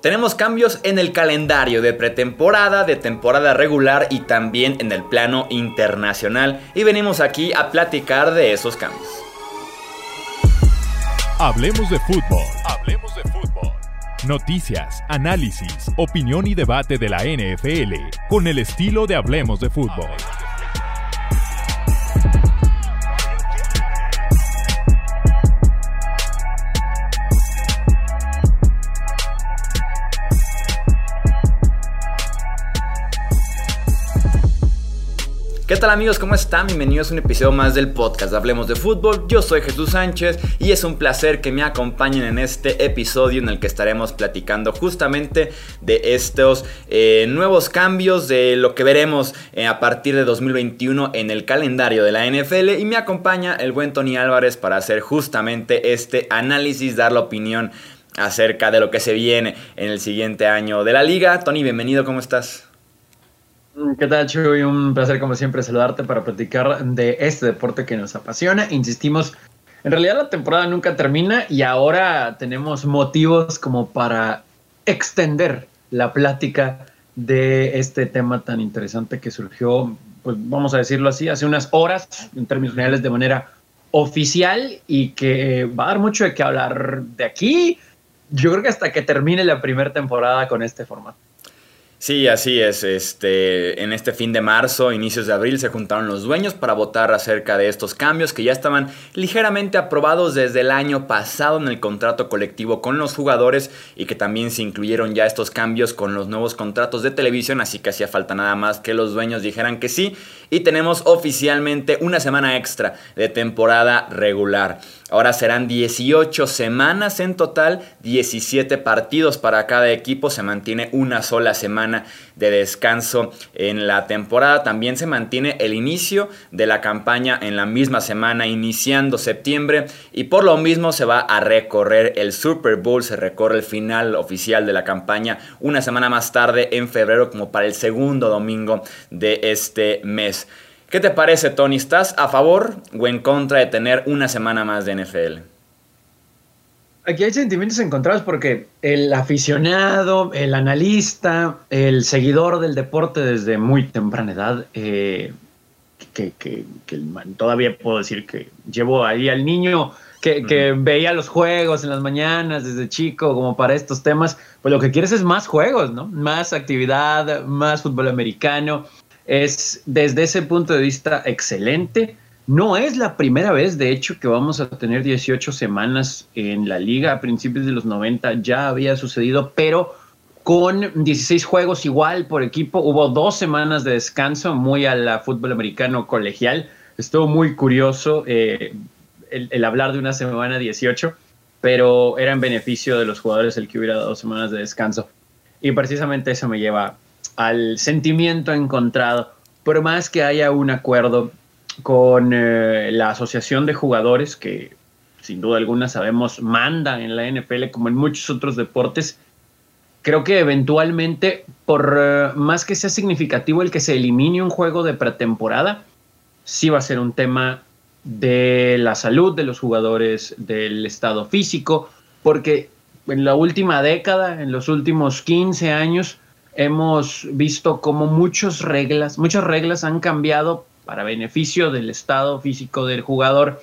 Tenemos cambios en el calendario de pretemporada, de temporada regular y también en el plano internacional y venimos aquí a platicar de esos cambios. Hablemos de fútbol. Hablemos de fútbol. Noticias, análisis, opinión y debate de la NFL con el estilo de Hablemos de fútbol. ¿Qué tal amigos? ¿Cómo están? Bienvenidos a un episodio más del podcast Hablemos de Fútbol. Yo soy Jesús Sánchez y es un placer que me acompañen en este episodio en el que estaremos platicando justamente de estos eh, nuevos cambios, de lo que veremos eh, a partir de 2021 en el calendario de la NFL. Y me acompaña el buen Tony Álvarez para hacer justamente este análisis, dar la opinión acerca de lo que se viene en el siguiente año de la liga. Tony, bienvenido, ¿cómo estás? ¿Qué tal, Chuy? Un placer, como siempre, saludarte para platicar de este deporte que nos apasiona. Insistimos, en realidad la temporada nunca termina y ahora tenemos motivos como para extender la plática de este tema tan interesante que surgió, pues vamos a decirlo así, hace unas horas, en términos generales, de manera oficial y que va a dar mucho de qué hablar de aquí. Yo creo que hasta que termine la primera temporada con este formato. Sí, así es. Este, en este fin de marzo, inicios de abril, se juntaron los dueños para votar acerca de estos cambios que ya estaban ligeramente aprobados desde el año pasado en el contrato colectivo con los jugadores y que también se incluyeron ya estos cambios con los nuevos contratos de televisión, así que hacía falta nada más que los dueños dijeran que sí y tenemos oficialmente una semana extra de temporada regular. Ahora serán 18 semanas en total, 17 partidos para cada equipo, se mantiene una sola semana de descanso en la temporada. También se mantiene el inicio de la campaña en la misma semana, iniciando septiembre, y por lo mismo se va a recorrer el Super Bowl, se recorre el final oficial de la campaña una semana más tarde en febrero como para el segundo domingo de este mes. ¿Qué te parece, Tony? ¿Estás a favor o en contra de tener una semana más de NFL? Aquí hay sentimientos encontrados porque el aficionado, el analista, el seguidor del deporte desde muy temprana edad, eh, que, todavía puedo decir que llevo ahí al niño que, que, veía los juegos en las mañanas desde chico, como para estos temas, pues lo que quieres es más juegos, ¿no? Más actividad, más fútbol americano es desde ese punto de vista excelente. No es la primera vez, de hecho, que vamos a tener 18 semanas en la liga. A principios de los 90 ya había sucedido, pero con 16 juegos igual por equipo. Hubo dos semanas de descanso, muy a la fútbol americano colegial. Estuvo muy curioso eh, el, hablar de una semana 18, pero era en beneficio de los jugadores el que hubiera dos semanas de descanso. Y precisamente eso me lleva al sentimiento encontrado, por más que haya un acuerdo con eh, la asociación de jugadores, que sin duda alguna sabemos manda en la NFL como en muchos otros deportes, creo que eventualmente, por eh, más que sea significativo el que se elimine un juego de pretemporada, sí va a ser un tema de la salud de los jugadores, del estado físico, porque en la última década, en los últimos 15 años, hemos visto cómo muchas reglas, muchas reglas han cambiado para beneficio del estado físico del jugador.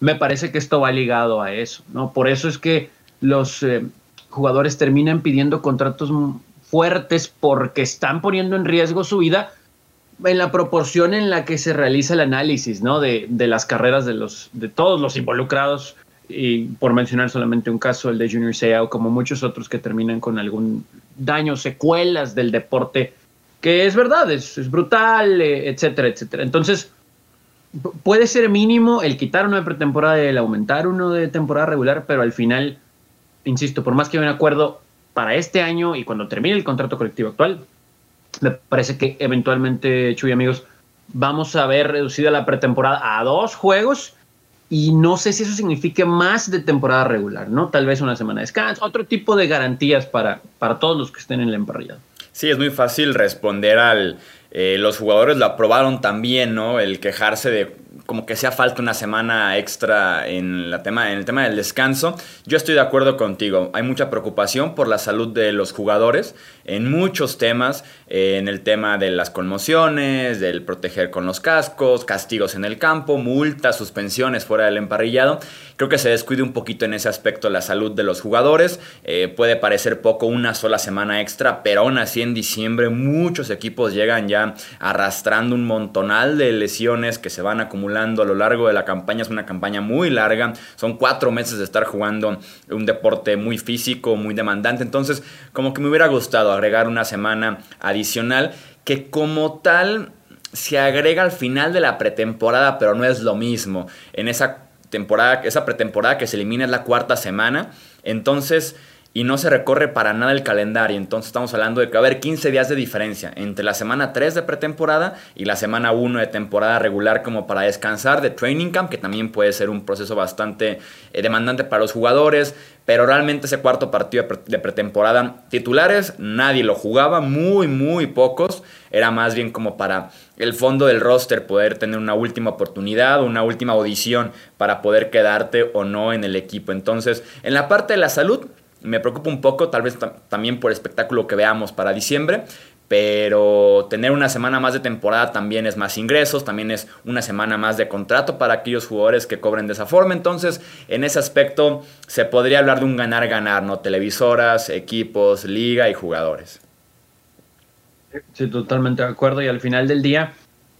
Me parece que esto va ligado a eso, ¿no? Por eso es que los eh, jugadores terminan pidiendo contratos fuertes porque están poniendo en riesgo su vida en la proporción en la que se realiza el análisis, ¿no? De, de las carreras de los de todos los involucrados y por mencionar solamente un caso, el de Junior Seau, como muchos otros que terminan con algún daño, secuelas del deporte, que es verdad, es, brutal, eh, etcétera, etcétera. Entonces, puede ser mínimo el quitar uno de pretemporada y el aumentar uno de temporada regular, pero al final, insisto, por más que haya un acuerdo para este año y cuando termine el contrato colectivo actual, me parece que eventualmente, Chuy amigos, vamos a ver reducida la pretemporada a dos juegos y no sé si eso signifique más de temporada regular, ¿no? Tal vez una semana de descanso, otro tipo de garantías para, para todos los que estén en la emparrillada. Sí, es muy fácil responder al... Eh, los jugadores lo aprobaron también, ¿no? El quejarse de como que sea falta una semana extra en, la tema, en el tema del descanso. Yo estoy de acuerdo contigo. Hay mucha preocupación por la salud de los jugadores en muchos temas, eh, en el tema de las conmociones, del proteger con los cascos, castigos en el campo, multas, suspensiones fuera del emparrillado. Creo que se descuide un poquito en ese aspecto la salud de los jugadores. Eh, puede parecer poco una sola semana extra, pero aún así en diciembre muchos equipos llegan ya arrastrando un montonal de lesiones que se van acumulando a lo largo de la campaña. Es una campaña muy larga, son cuatro meses de estar jugando un deporte muy físico, muy demandante. Entonces, como que me hubiera gustado agregar una semana adicional que como tal se agrega al final de la pretemporada, pero no es lo mismo. En esa temporada, esa pretemporada que se elimina es la cuarta semana. Entonces, y no se recorre para nada el calendario. Entonces estamos hablando de que va a haber 15 días de diferencia entre la semana 3 de pretemporada y la semana 1 de temporada regular como para descansar de training camp, que también puede ser un proceso bastante eh, demandante para los jugadores. Pero realmente ese cuarto partido de pretemporada titulares, nadie lo jugaba, muy, muy pocos. Era más bien como para el fondo del roster poder tener una última oportunidad, una última audición para poder quedarte o no en el equipo. Entonces, en la parte de la salud, me preocupa un poco, tal vez también por el espectáculo que veamos para diciembre, pero tener una semana más de temporada también es más ingresos, también es una semana más de contrato para aquellos jugadores que cobren de esa forma. Entonces, en ese aspecto se podría hablar de un ganar-ganar, ¿no? Televisoras, equipos, liga y jugadores. Sí, totalmente de acuerdo. Y al final del día,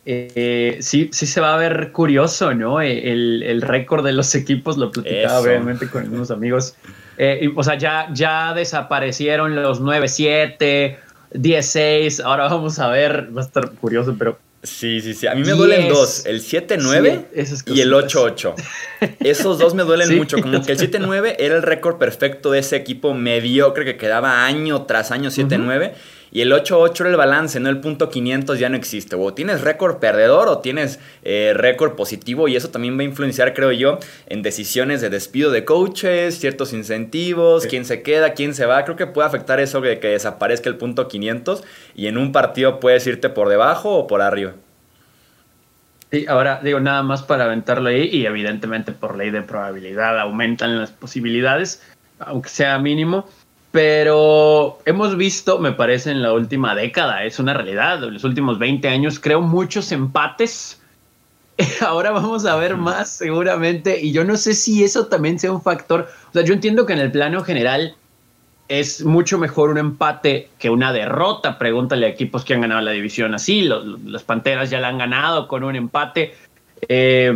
eh, sí, sí se va a ver curioso, ¿no? El, el récord de los equipos, lo platicaba obviamente con unos amigos eh, o sea, ya, ya desaparecieron los 9-7, 10-6. Ahora vamos a ver, va a estar curioso, pero. Sí, sí, sí. A mí me duelen dos: el 7-9 y el 8-8. Esos dos me duelen mucho. Como que el 7-9 era el récord perfecto de ese equipo mediocre que quedaba año tras año 7-9. Y el 8-8 era el balance, no el punto 500 ya no existe. O tienes récord perdedor o tienes eh, récord positivo y eso también va a influenciar, creo yo, en decisiones de despido de coaches, ciertos incentivos, quién se queda, quién se va. Creo que puede afectar eso de que desaparezca el punto 500 y en un partido puedes irte por debajo o por arriba. Sí, ahora digo nada más para aventarlo ahí y evidentemente por ley de probabilidad aumentan las posibilidades, aunque sea mínimo. Pero hemos visto, me parece, en la última década, es una realidad, en los últimos 20 años, creo muchos empates. Ahora vamos a ver más seguramente, y yo no sé si eso también sea un factor. O sea, yo entiendo que en el plano general es mucho mejor un empate que una derrota. Pregúntale a equipos que han ganado la división así, los, Panteras ya la han ganado con un empate. Eh,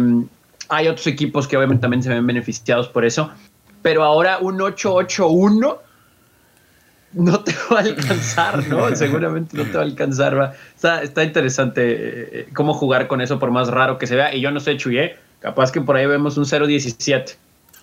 hay otros equipos que obviamente también se ven beneficiados por eso. Pero ahora un 8-8-1 no te va a alcanzar, ¿no? Seguramente no te va a alcanzar. Va. Está, está interesante eh, cómo jugar con eso, por más raro que se vea. Y yo no sé, Chuyé, capaz que por ahí vemos un 0-17.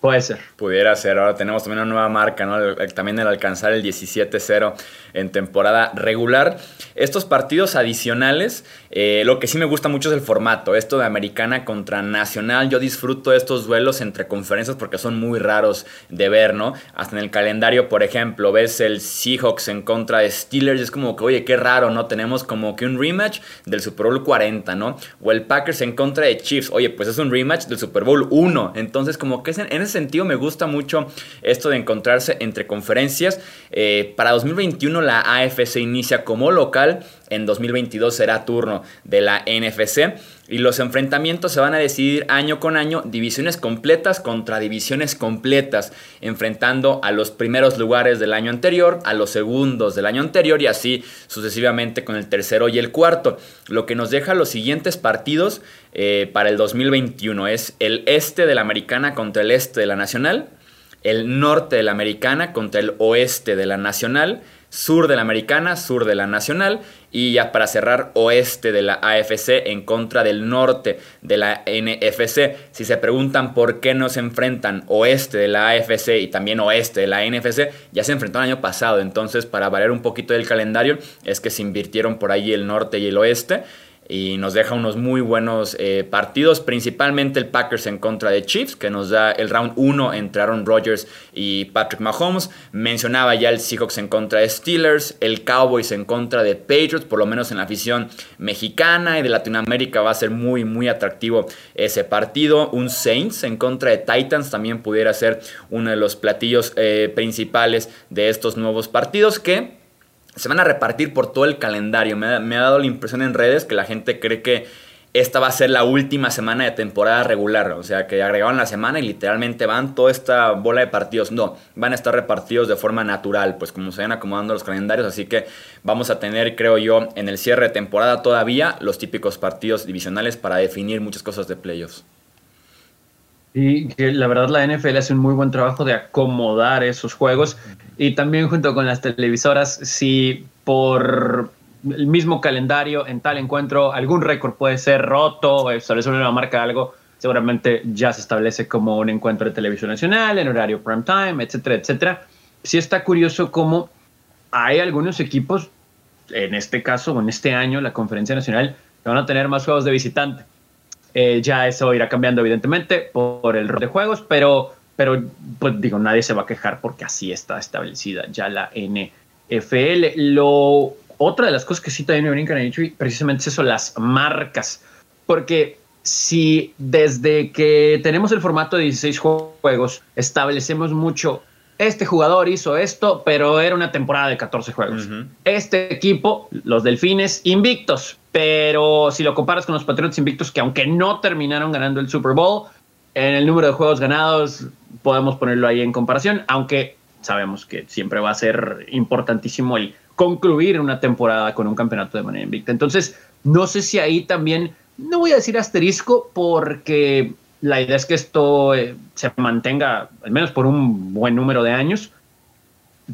Puede ser. Pudiera ser. Ahora tenemos también una nueva marca, ¿no? También el alcanzar el 17-0 en temporada regular. Estos partidos adicionales, eh, lo que sí me gusta mucho es el formato. Esto de americana contra nacional. Yo disfruto estos duelos entre conferencias porque son muy raros de ver, ¿no? Hasta en el calendario, por ejemplo, ves el Seahawks en contra de Steelers. Es como que, oye, qué raro, ¿no? Tenemos como que un rematch del Super Bowl 40, ¿no? O el Packers en contra de Chiefs. Oye, pues es un rematch del Super Bowl 1. Entonces, como que en ese sentido me gusta mucho esto de encontrarse entre conferencias. Eh, para 2021 la AFC inicia como local, en 2022 será turno de la NFC y los enfrentamientos se van a decidir año con año, divisiones completas contra divisiones completas, enfrentando a los primeros lugares del año anterior, a los segundos del año anterior y así sucesivamente con el tercero y el cuarto. Lo que nos deja los siguientes partidos eh, para el 2021 es el este de la americana contra el este de la nacional, el norte de la americana contra el oeste de la nacional, sur de la americana, sur de la nacional y ya para cerrar oeste de la AFC en contra del norte de la NFC. Si se preguntan por qué no se enfrentan oeste de la AFC y también oeste de la NFC, ya se enfrentó el año pasado, entonces para variar un poquito del calendario es que se invirtieron por ahí el norte y el oeste. Y nos deja unos muy buenos eh, partidos, principalmente el Packers en contra de Chiefs, que nos da el round 1 entre Aaron Rodgers y Patrick Mahomes. Mencionaba ya el Seahawks en contra de Steelers, el Cowboys en contra de Patriots, por lo menos en la afición mexicana y de Latinoamérica va a ser muy, muy atractivo ese partido. Un Saints en contra de Titans también pudiera ser uno de los platillos eh, principales de estos nuevos partidos que se van a repartir por todo el calendario. Me ha, dado la impresión en redes que la gente cree que esta va a ser la última semana de temporada regular. O sea, que agregaban la semana y literalmente van toda esta bola de partidos. No, van a estar repartidos de forma natural, pues como se van acomodando los calendarios. Así que vamos a tener, creo yo, en el cierre de temporada todavía los típicos partidos divisionales para definir muchas cosas de playoffs. Y que la verdad la NFL hace un muy buen trabajo de acomodar esos juegos. Y también junto con las televisoras, si por el mismo calendario en tal encuentro algún récord puede ser roto, establece una marca algo, seguramente ya se establece como un encuentro de televisión nacional, en horario prime time, etcétera, etcétera. Sí está curioso cómo hay algunos equipos, en este caso, en este año, la Conferencia Nacional, que van a tener más juegos de visitante. Eh, ya eso irá cambiando, evidentemente, por el rol de juegos, pero pero pues digo, nadie se va a quejar porque así está establecida ya la NFL. Lo, otra de las cosas que sí también me brincan en precisamente es eso, las marcas. Porque si desde que tenemos el formato de 16 juegos establecemos mucho, este jugador hizo esto, pero era una temporada de 14 juegos. Este equipo, los Delfines, invictos. Pero si lo comparas con los Patriots invictos, que aunque no terminaron ganando el Super Bowl, en el número de juegos ganados podemos ponerlo ahí en comparación, aunque sabemos que siempre va a ser importantísimo el concluir una temporada con un campeonato de manera invicta. Entonces, no sé si ahí también, no voy a decir asterisco, porque la idea es que esto eh, se mantenga al menos por un buen número de años.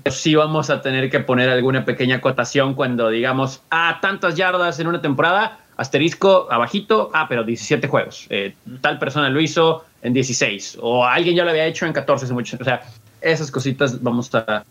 Pero sí vamos a tener que poner alguna pequeña acotación cuando digamos, ah, tantas yardas en una temporada, asterisco abajito, ah, pero 17 juegos. Eh, tal persona lo hizo en 16 o alguien ya lo había hecho en 14 mucho. O sea, esas cositas vamos a...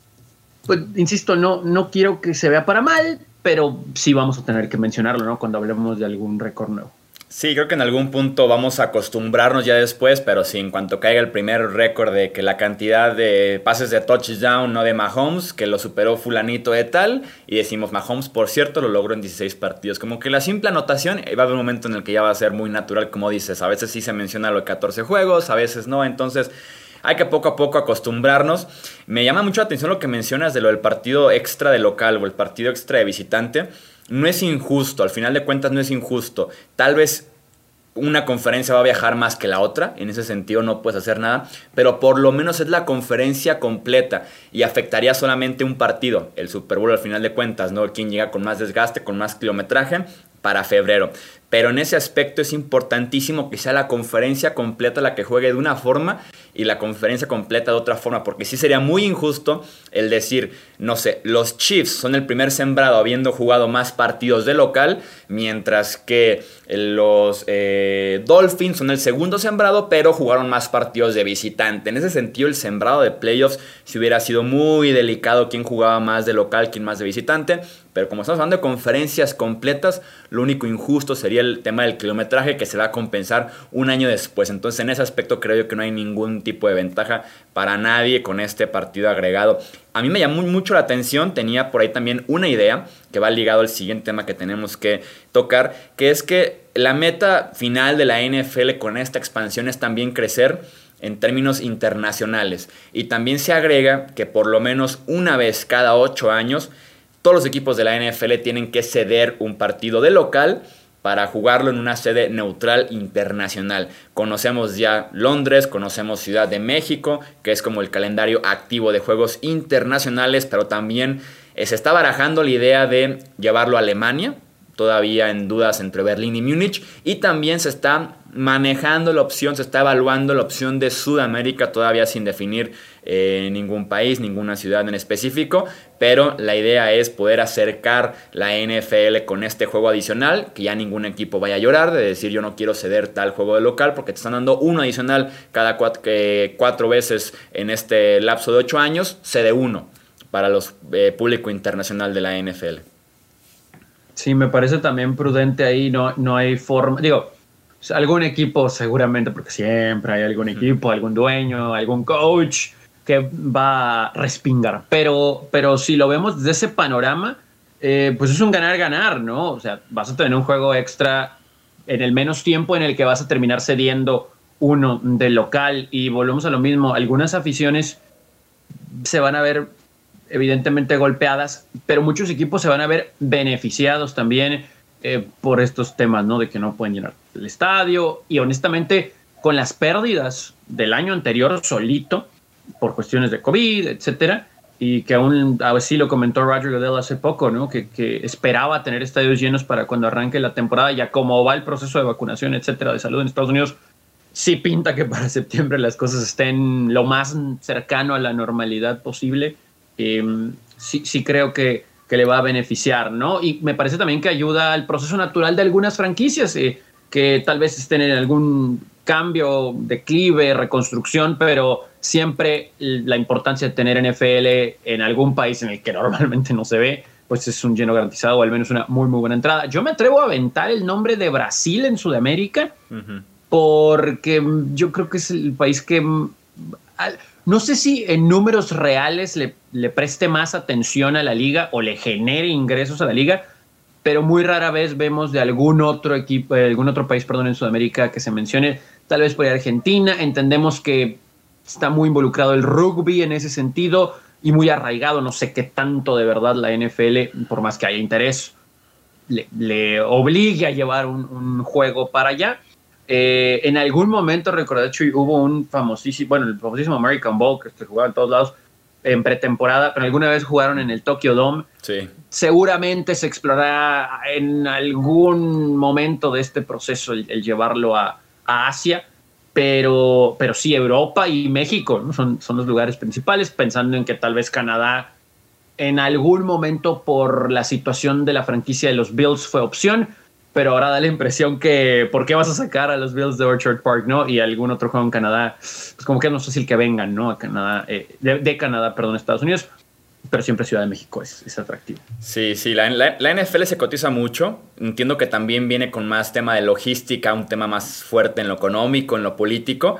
Pues, insisto, no, no quiero que se vea para mal, pero sí vamos a tener que mencionarlo, ¿no? Cuando hablemos de algún récord nuevo. Sí, creo que en algún punto vamos a acostumbrarnos ya después, pero sí, en cuanto caiga el primer récord de que la cantidad de pases de touchdown, no de Mahomes, que lo superó fulanito de tal, y decimos Mahomes, por cierto, lo logró en 16 partidos. Como que la simple anotación eh, va a haber un momento en el que ya va a ser muy natural, como dices, a veces sí se menciona lo de 14 juegos, a veces no, entonces hay que poco a poco acostumbrarnos. Me llama mucho la atención lo que mencionas de lo del partido extra de local o el partido extra de visitante no es injusto, al final de cuentas no es injusto. Tal vez una conferencia va a viajar más que la otra, en ese sentido no puedes hacer nada, pero por lo menos es la conferencia completa y afectaría solamente un partido, el Super Bowl al final de cuentas, ¿no? Quien llega con más desgaste, con más kilometraje para febrero. Pero en ese aspecto es importantísimo que sea la conferencia completa la que juegue de una forma y la conferencia completa de otra forma, porque sí sería muy injusto el decir, no sé, los Chiefs son el primer sembrado habiendo jugado más partidos de local, mientras que los eh, Dolphins son el segundo sembrado, pero jugaron más partidos de visitante. En ese sentido, el sembrado de playoffs si hubiera sido muy delicado quién jugaba más de local, quién más de visitante, pero como estamos hablando de conferencias completas, lo único injusto sería el tema del kilometraje que se va a compensar un año después. Entonces en ese aspecto creo yo que no hay ningún tipo de ventaja para nadie con este partido agregado. A mí me llamó mucho la atención, tenía por ahí también una idea que va ligado al siguiente tema que tenemos que tocar, que es que la meta final de la NFL con esta expansión es también crecer en términos internacionales. Y también se agrega que por lo menos una vez cada ocho años todos los equipos de la NFL tienen que ceder un partido de local para jugarlo en una sede neutral internacional. Conocemos ya Londres, conocemos Ciudad de México, que es como el calendario activo de juegos internacionales, pero también eh, se está barajando la idea de llevarlo a Alemania, todavía en dudas entre Berlín y Múnich, y también se está manejando la opción, se está evaluando la opción de Sudamérica, todavía sin definir eh, ningún país, ninguna ciudad en específico, pero la idea es poder acercar la NFL con este juego adicional, que ya ningún equipo vaya a llorar de decir yo no quiero ceder tal juego de local, porque te están dando uno adicional cada cuatro, veces en este lapso de ocho años, cede uno para los eh, público internacional de la NFL. Sí, me parece también prudente ahí, no, no hay forma, digo, algún equipo seguramente, porque siempre hay algún equipo, algún dueño, algún coach que va a respingar, pero, pero si lo vemos desde ese panorama, eh, pues es un ganar-ganar, ¿no? O sea, vas a tener un juego extra en el menos tiempo en el que vas a terminar cediendo uno del local. Y volvemos a lo mismo, algunas aficiones se van a ver evidentemente golpeadas, pero muchos equipos se van a ver beneficiados también eh, por estos temas, ¿no? De que no pueden llenar el estadio y honestamente con las pérdidas del año anterior solito por cuestiones de COVID, etcétera, y que aún así lo comentó Roger Goodell hace poco, ¿no? Que, esperaba tener estadios llenos para cuando arranque la temporada, ya como va el proceso de vacunación, etcétera, de salud en Estados Unidos, sí pinta que para septiembre las cosas estén lo más cercano a la normalidad posible. Em, sí, sí creo que, que, le va a beneficiar, ¿no? Y me parece también que ayuda al proceso natural de algunas franquicias eh, que tal vez estén en algún cambio, declive, reconstrucción, pero siempre la importancia de tener NFL en algún país en el que normalmente no se ve, pues es un lleno garantizado o al menos una muy, muy buena entrada. Yo me atrevo a aventar el nombre de Brasil en Sudamérica porque yo creo que es el país que... No sé si en números reales le, le preste más atención a la liga o le genere ingresos a la liga, pero muy rara vez vemos de algún otro equipo, algún otro país, perdón, en Sudamérica que se mencione, tal vez por Argentina. Entendemos que está muy involucrado el rugby en ese sentido y muy arraigado. No sé qué tanto de verdad la NFL, por más que haya interés, le, obligue a llevar un, juego para allá. Eh, en algún momento, recordé, hubo un famosísimo, bueno, el famosísimo American Bowl que se jugaba en todos lados en pretemporada, pero alguna vez jugaron en el Tokyo Dome. Sí. Seguramente se explorará en algún momento de este proceso el, llevarlo a, a Asia pero, pero sí, Europa y México son, son los lugares principales, pensando en que tal vez Canadá en algún momento por la situación de la franquicia de los Bills fue opción, pero ahora da la impresión que ¿por qué vas a sacar a los Bills de Orchard Park, no? Y algún otro juego en Canadá, pues como que es más fácil que vengan, ¿no? A Canadá, eh, de, Canadá, perdón, Estados Unidos pero siempre Ciudad de México es, es atractivo. Sí, sí, la, la, NFL se cotiza mucho. Entiendo que también viene con más tema de logística, un tema más fuerte en lo económico, en lo político.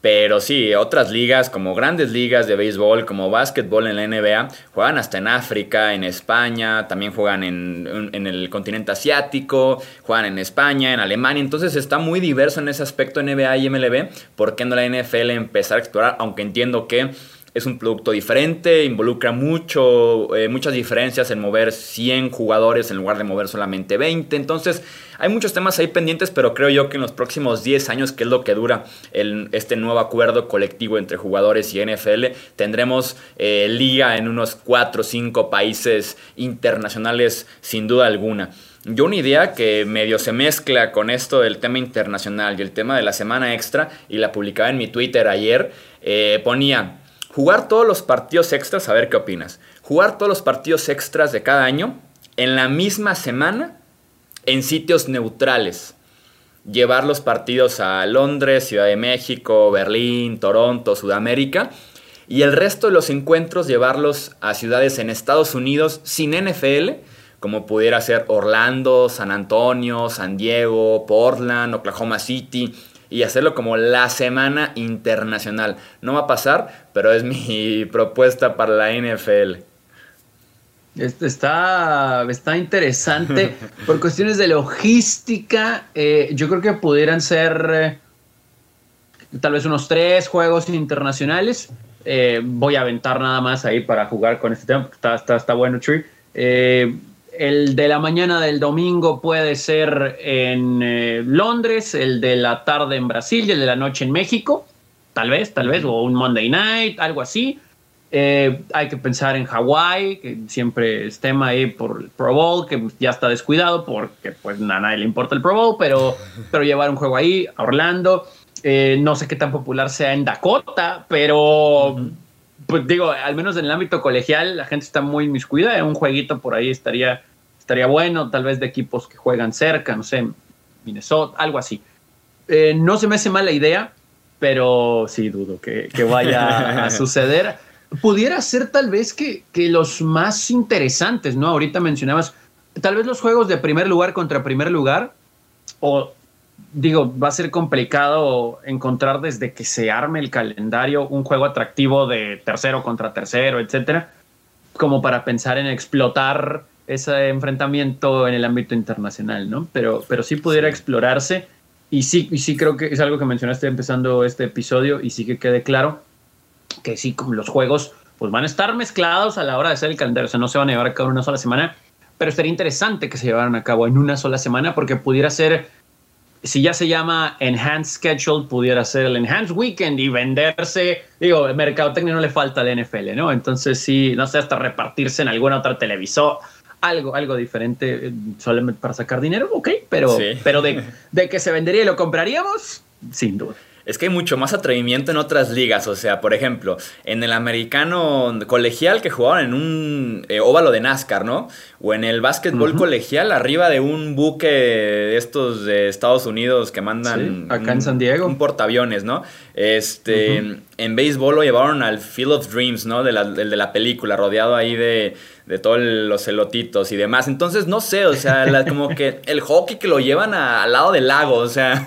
Pero sí, otras ligas como grandes ligas de béisbol, como básquetbol en la NBA, juegan hasta en África, en España, también juegan en, en, el continente asiático, juegan en España, en Alemania. Entonces está muy diverso en ese aspecto NBA y MLB. ¿Por qué no la NFL empezar a explorar? Aunque entiendo que es un producto diferente, involucra mucho, eh, muchas diferencias en mover 100 jugadores en lugar de mover solamente 20. Entonces, hay muchos temas ahí pendientes, pero creo yo que en los próximos 10 años, que es lo que dura este nuevo acuerdo colectivo entre jugadores y NFL, tendremos eh, liga en unos 4 o 5 países internacionales sin duda alguna. Yo una idea que medio se mezcla con esto del tema internacional y el tema de la semana extra, y la publicaba en mi Twitter ayer, eh, ponía Jugar todos los partidos extras, a ver qué opinas. Jugar todos los partidos extras de cada año en la misma semana en sitios neutrales. Llevar los partidos a Londres, Ciudad de México, Berlín, Toronto, Sudamérica. Y el resto de los encuentros llevarlos a ciudades en Estados Unidos sin NFL, como pudiera ser Orlando, San Antonio, San Diego, Portland, Oklahoma City, y hacerlo como la semana internacional. No va a pasar, pero es mi propuesta para la NFL. Está, está interesante. Por cuestiones de logística, eh, yo creo que pudieran ser eh, tal vez unos tres juegos internacionales. Eh, voy a aventar nada más ahí para jugar con este tema, está, está, está bueno, Tree. El de la mañana del domingo puede ser en eh, Londres, el de la tarde en Brasil y el de la noche en México, tal vez, tal vez, o un Monday night, algo así. Eh, hay que pensar en Hawái, que siempre es tema ahí por el Pro Bowl, que ya está descuidado porque pues a nadie le importa el Pro Bowl, pero, pero llevar un juego ahí, a Orlando. Eh, no sé qué tan popular sea en Dakota, pero pues digo, al menos en el ámbito colegial la gente está muy inmiscuida. Un jueguito por ahí estaría estaría bueno, tal vez de equipos que juegan cerca, no sé, Minnesota, algo así. Eh, no se me hace mala idea, pero sí dudo que, vaya a suceder. Pudiera ser tal vez que, que, los más interesantes, ¿no? Ahorita mencionabas tal vez los juegos de primer lugar contra primer lugar, o digo, va a ser complicado encontrar desde que se arme el calendario un juego atractivo de tercero contra tercero, etcétera, como para pensar en explotar ese enfrentamiento en el ámbito internacional, ¿no? Pero, pero sí pudiera explorarse y sí, y sí creo que es algo que mencionaste empezando este episodio y sí que quede claro que sí, como los juegos pues van a estar mezclados a la hora de hacer el calendario, o sea, no se van a llevar a cabo en una sola semana, pero sería interesante que se llevaran a cabo en una sola semana porque pudiera ser, si ya se llama Enhanced Schedule, pudiera ser el Enhanced Weekend y venderse, digo, el mercado técnico no le falta al NFL, ¿no? Entonces sí, no sé, hasta repartirse en alguna otra televisor, algo, algo diferente, eh, solamente para sacar dinero, ok, pero, pero de, de que se vendería y lo compraríamos, sin duda es que hay mucho más atrevimiento en otras ligas. O sea, por ejemplo, en el americano colegial que jugaban en un eh, óvalo de NASCAR, ¿no? O en el básquetbol colegial arriba de un buque de estos de Estados Unidos que mandan... acá en San Diego. Un portaaviones, ¿no? Este, En béisbol lo llevaron al Field of Dreams, ¿no? De la, de la película, rodeado ahí de de todos los elotitos y demás. Entonces, no sé, o sea, como que el hockey que lo llevan al lado del lago, o sea,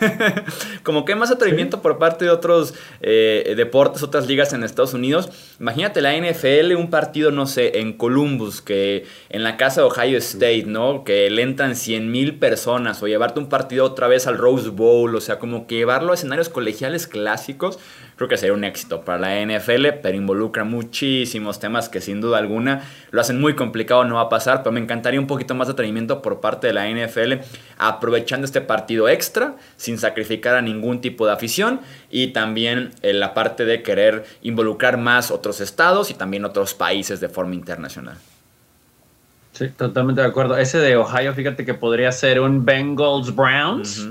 como que hay más atrevimiento por parte de otros eh, deportes, otras ligas en Estados Unidos. Imagínate la NFL, un partido, no sé, en Columbus, que en la casa Ohio State, ¿no? Que le entran 100 mil personas, o llevarte un partido otra vez al Rose Bowl, o sea, como que llevarlo a escenarios colegiales clásicos creo que sería un éxito para la NFL, pero involucra muchísimos temas que sin duda alguna lo hacen muy complicado, no va a pasar, pero me encantaría un poquito más de atrevimiento por parte de la NFL, aprovechando este partido extra, sin sacrificar a ningún tipo de afición, y también en la parte de querer involucrar más otros estados y también otros países de forma internacional. Sí, totalmente de acuerdo. Ese de Ohio, fíjate que podría ser un Bengals Browns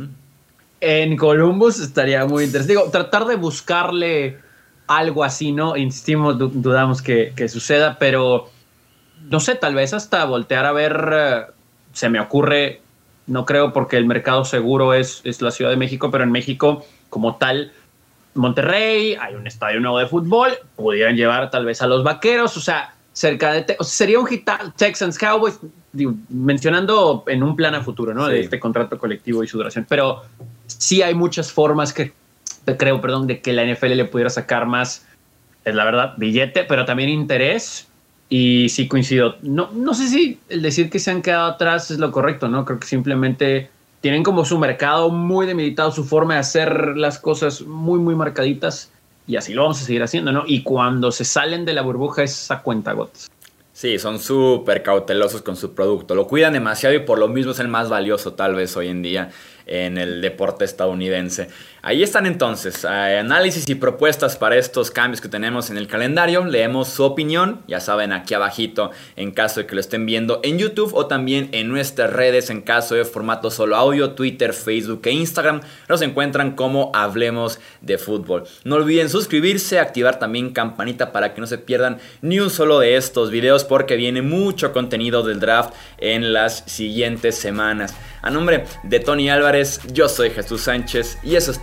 en Columbus estaría muy interesante. Digo, tratar de buscarle algo así, ¿no? Insistimos, dudamos que, suceda, pero no sé, tal vez hasta voltear a ver, eh, se me ocurre, no creo porque el mercado seguro es, es la Ciudad de México, pero en México como tal, Monterrey, hay un estadio nuevo de fútbol, pudieran llevar tal vez a los vaqueros, o sea, cerca de, o sea, sería un hit Texans Cowboys, mencionando en un plan a futuro, ¿no? De este contrato colectivo y su duración, pero sí hay muchas formas que creo, perdón, de que la NFL le pudiera sacar más, es la verdad, billete, pero también interés. Y sí coincido. No, no sé si el decir que se han quedado atrás es lo correcto, ¿no? Creo que simplemente tienen como su mercado muy debilitado, su forma de hacer las cosas muy, muy marcaditas. Y así lo vamos a seguir haciendo, ¿no? Y cuando se salen de la burbuja es a cuenta gotas. Sí, son súper cautelosos con su producto. Lo cuidan demasiado y por lo mismo es el más valioso tal vez hoy en día en el deporte estadounidense. Ahí están entonces análisis y propuestas para estos cambios que tenemos en el calendario. Leemos su opinión, ya saben, aquí abajito en caso de que lo estén viendo en YouTube o también en nuestras redes en caso de formato solo audio, Twitter, Facebook e Instagram. Nos encuentran como Hablemos de Fútbol. No olviden suscribirse, activar también campanita para que no se pierdan ni un solo de estos videos porque viene mucho contenido del draft en las siguientes semanas. A nombre de Tony Álvarez, yo soy Jesús Sánchez y eso es